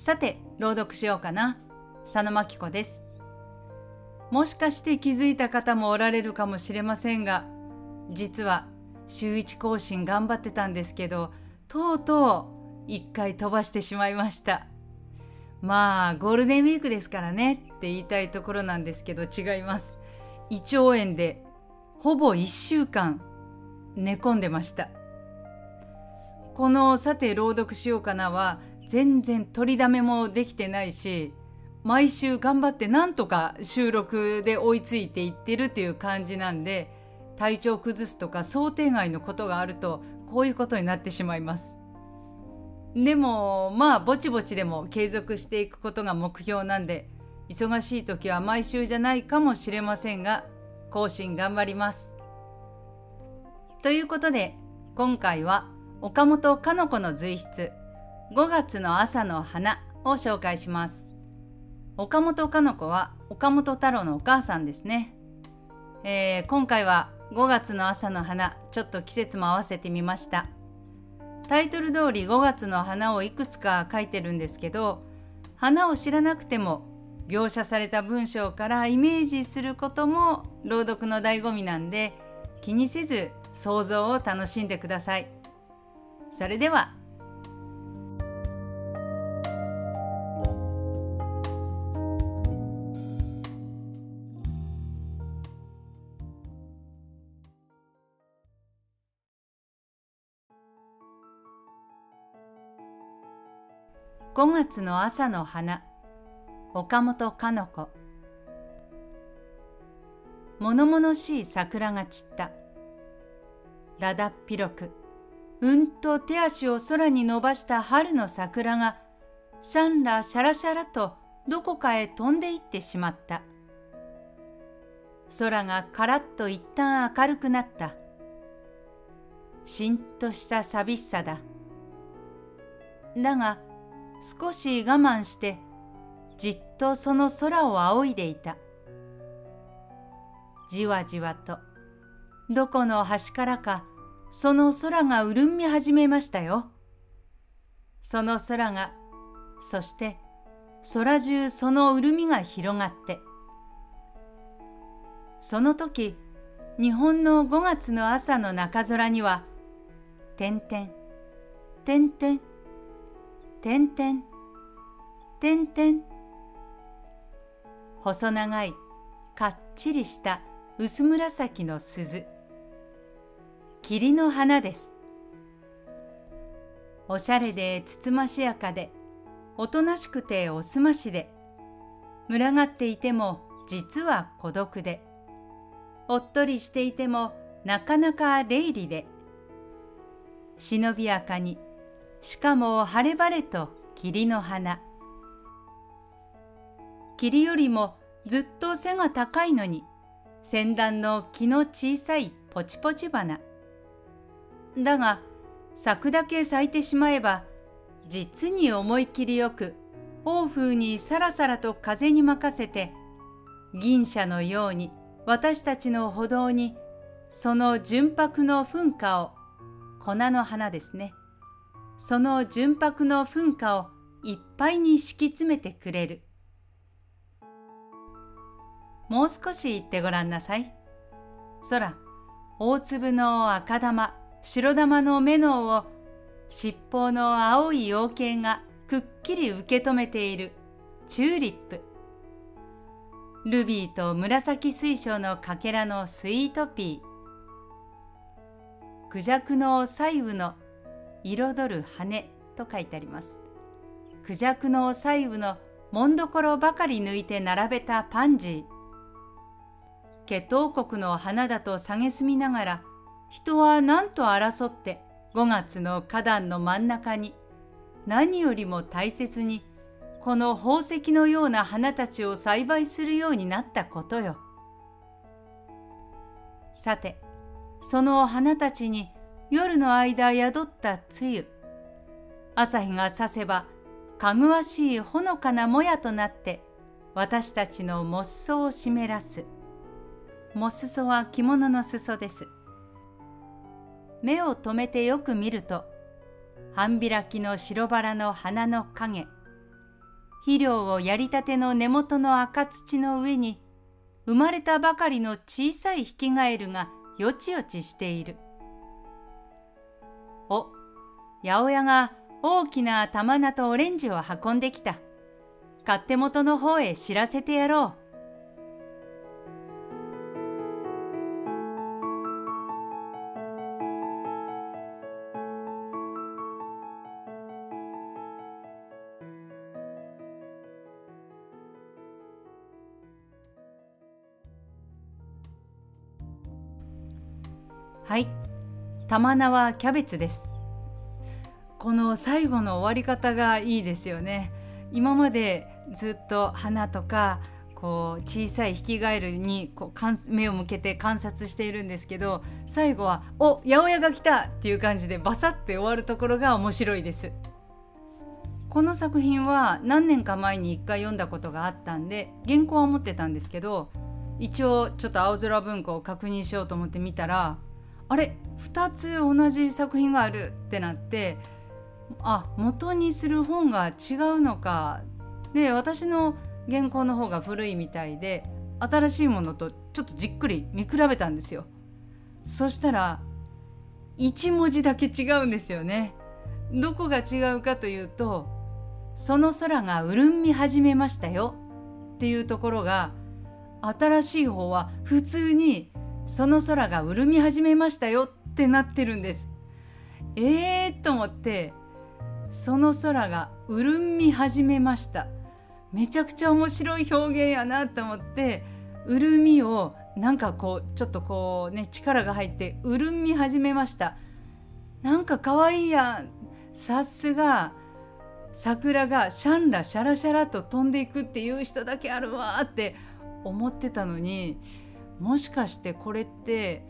さて朗読しようかな。佐野真希子です。もしかして気づいた方もおられるかもしれませんが実は週1更新頑張ってたんですけどとうとう1回飛ばしてしまいました。まあゴールデンウィークですからねって言いたいところなんですけど違います。胃腸炎でほぼ1週間寝込んでました。この「さて朗読しようかな」は全然取りだめもできてないし毎週頑張ってなんとか収録で追いついていってるっていう感じなんで体調崩すとか想定外のことがあるとこういうことになってしまいます。でもまあぼちぼちでも継続していくことが目標なんで忙しい時は毎週じゃないかもしれませんが更新頑張ります。ということで今回は岡本かの子の随筆5月の朝の花を紹介します。岡本かの子は岡本太郎のお母さんですね。えー、今回は5月の朝の花ちょっと季節も合わせてみました。タイトル通り5月の花をいくつか書いてるんですけど花を知らなくても描写された文章からイメージすることも朗読の醍醐味なんで気にせず想像を楽しんでください。それでは5月の朝の花。岡本かの子。物々しい桜が散った。だだっ広く。うんと手足を空に伸ばした春の桜がシャンラシャラシャラとどこかへ飛んでいってしまった。空がカラッと一旦明るくなった。しんとした寂しさだ。だが少し我慢してじっとその空を仰いでいた。じわじわとどこの端からかその空が潤み始めましたよ。その空がそして空中その潤みが広がってその時日本の5月の朝の中空には点々点々点々点々細長いかっちりした薄紫の鈴。霧の花です。おしゃれでつつましやかでおとなしくておすましで。群がっていても実は孤独で。おっとりしていてもなかなか霊理で。忍びやかにしかも晴れ晴れと霧の花。霧よりもずっと背が高いのに先端の木の小さいポチポチ花。だが咲くだけ咲いてしまえば実に思い切りよく王風にさらさらと風に任せて銀車のように私たちの歩道にその純白の噴火を粉の花ですね。その純白の噴火をいっぱいに敷き詰めてくれる。もう少し言ってごらんなさい。空、大粒の赤玉、白玉の目のを尻尾の青い養鶏がくっきり受け止めているチューリップ。ルビーと紫水晶のかけらのスイートピー。クジャクの細部の彩る羽と書いてあります。クジャクの細部のもんどころばかり抜いて並べたパンジー。血統国の花だと蔑みながら、人は何と争って5月の花壇の真ん中に何よりも大切にこの宝石のような花たちを栽培するようになったことよ。さて、その花たちに夜の間宿った露。朝日が差せばかぐわしいほのかなもやとなって私たちのもっそを湿らす。もすそは着物の裾です。目を留めてよく見ると半開きの白バラの花の影肥料をやりたての根元の赤土の上に生まれたばかりの小さいヒキガエルがよちよちしている。八百屋が大きな玉菜とオレンジを運んできた。勝手元の方へ知らせてやろう。はい玉菜はキャベツですこの最後の終わり方がいいですよね今までずっと花とかこう小さいヒキガエルにこう目を向けて観察しているんですけど最後は「お八百屋が来た!」っていう感じでバサッて終わるところが面白いですこの作品は何年か前に一回読んだことがあったんで原稿は持ってたんですけど一応ちょっと青空文庫を確認しようと思って見たらあれ2つ同じ作品があるってなってあ元にする本が違うのか。で私の原稿の方が古いみたいで新しいものとちょっとじっくり見比べたんですよ。そしたら1文字だけ違うんですよね。どこが違うかというと「その空が潤み始めましたよ」っていうところが新しい方は普通にその空が潤み始めましたよってなってるんです。えーと思ってその空が潤み始めました。めちゃくちゃ面白い表現やなと思って潤みをなんかこうちょっとこうね力が入って潤み始めました。なんか可愛いやん。さすが桜がシャンラシャラシャラと飛んでいくっていう人だけあるわって思ってたのにもしかしてこれって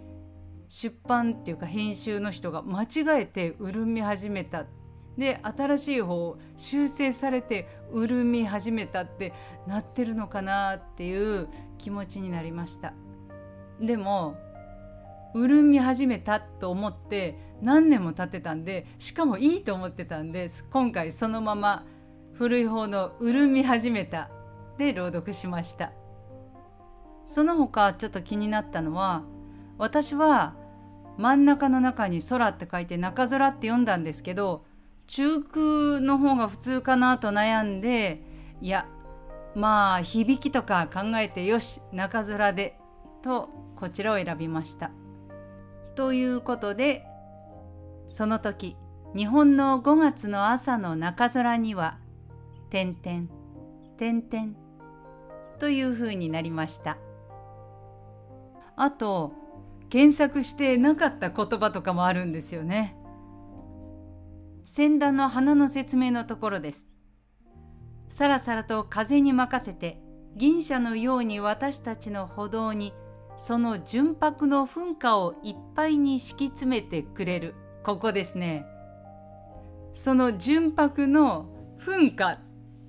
出版っていうか編集の人が間違えて潤み始めたってで新しい方修正されて潤み始めたってなってるのかなっていう気持ちになりました。でも潤み始めたと思って何年も経ってたんでしかもいいと思ってたんです今回そのまま古い方の潤み始めたで朗読しました。その他ちょっと気になったのは私は真ん中の中に空って書いて中空って読んだんですけど中空の方が普通かなと悩んでいやまあ響きとか考えてよし中空でとこちらを選びました。ということでその時日本の5月の朝の中空には「点々点々」というふうになりました。あと検索してなかった言葉とかもあるんですよね。先端の花の説明のところです。さらさらと風に任せて銀車のように私たちの歩道にその純白の噴火をいっぱいに敷き詰めてくれるここですね。その純白の噴火っ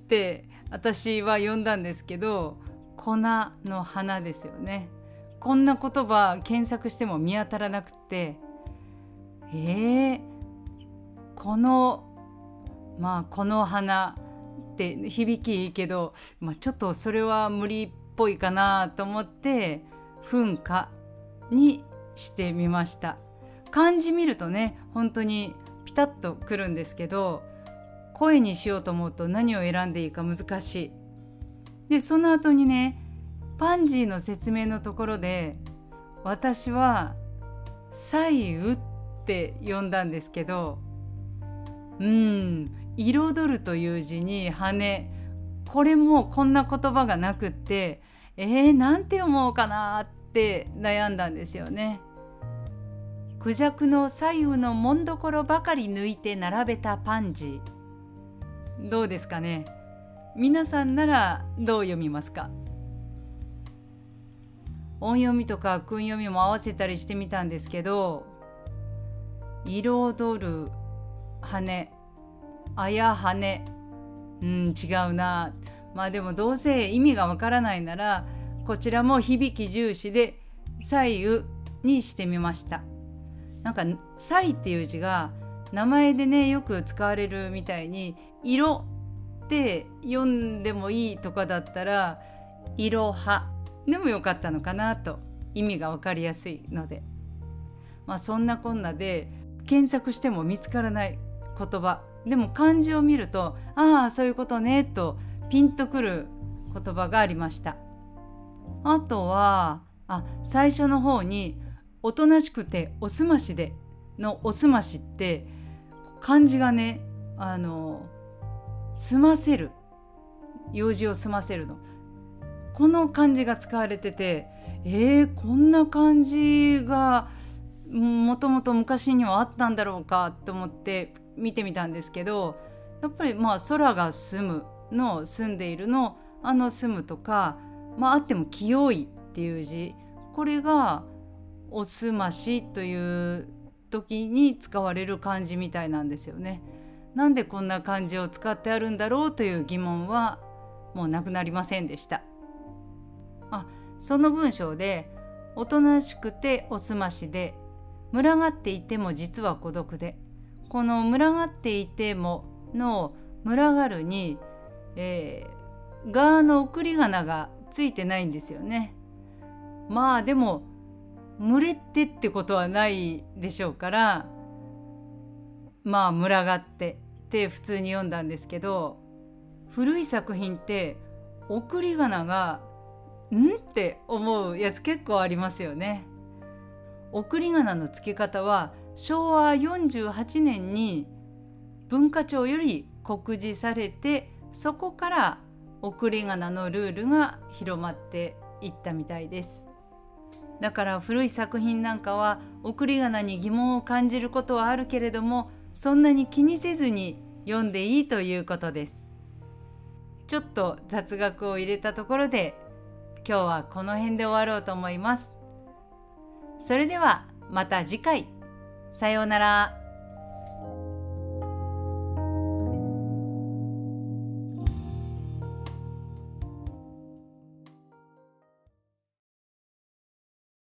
て私は呼んだんですけど粉の花ですよね。こんな言葉検索しても見当たらなくてえー、このまあこの花って響きいいけど、まあ、ちょっとそれは無理っぽいかなと思って噴火にしてみました。漢字見るとね本当にピタッとくるんですけど声にしようと思うと何を選んでいいか難しい。でその後にねパンジーの説明のところで私は「左右」って呼んだんですけどうん「彩る」という字に「羽」これもこんな言葉がなくってえー、なんて読もうかなって悩んだんですよね。クジャクの左右のもんどころばかり抜いて並べたパンジー。どうですかね。皆さんならどう読みますか。音読みとか訓読みも合わせたりしてみたんですけど彩る羽。あや羽。うん違うな。まあでもどうせ意味がわからないならこちらも響き重視で左右にしてみました。なんか「左っていう字が名前でねよく使われるみたいに色って読んでもいいとかだったら「いろは」でもよかったのかなと意味が分かりやすいので。まあそんなこんなで検索しても見つからない。言葉。でも漢字を見るとああそういうことねとピンとくる言葉がありました。あとはあ最初の方に「おとなしくておすましで」の「おすまし」って漢字がねあの済ませる。用事を済ませるの。この漢字が使われててえー、こんな漢字がもともと昔にはあったんだろうかと思って見てみたんですけどやっぱりまあ空が住むの住んでいるのあの住むとかまああっても清いっていう字これがおすましという時に使われる漢字みたいなんですよね。なんでこんな漢字を使ってあるんだろうという疑問はもうなくなりませんでした。あその文章でおとなしくておすましで群がっていても実は孤独でこの群がっていてもの群がるに、えー、側の送り仮名がついてないんですよね。まあでも群れてってことはないでしょうからまあ群がってって普通に読んだんですけど古い作品って送り仮名がん？って思うやつ結構ありますよね。送り仮名の付け方は昭和48年に文化庁より告示されてそこから送り仮名のルールが広まっていったみたいです。だから古い作品なんかは送り仮名に疑問を感じることはあるけれどもそんなに気にせずに読んでいいということです。ちょっと雑学を入れたところで今日はこの辺で終わろうと思います。それではまた次回。さようなら。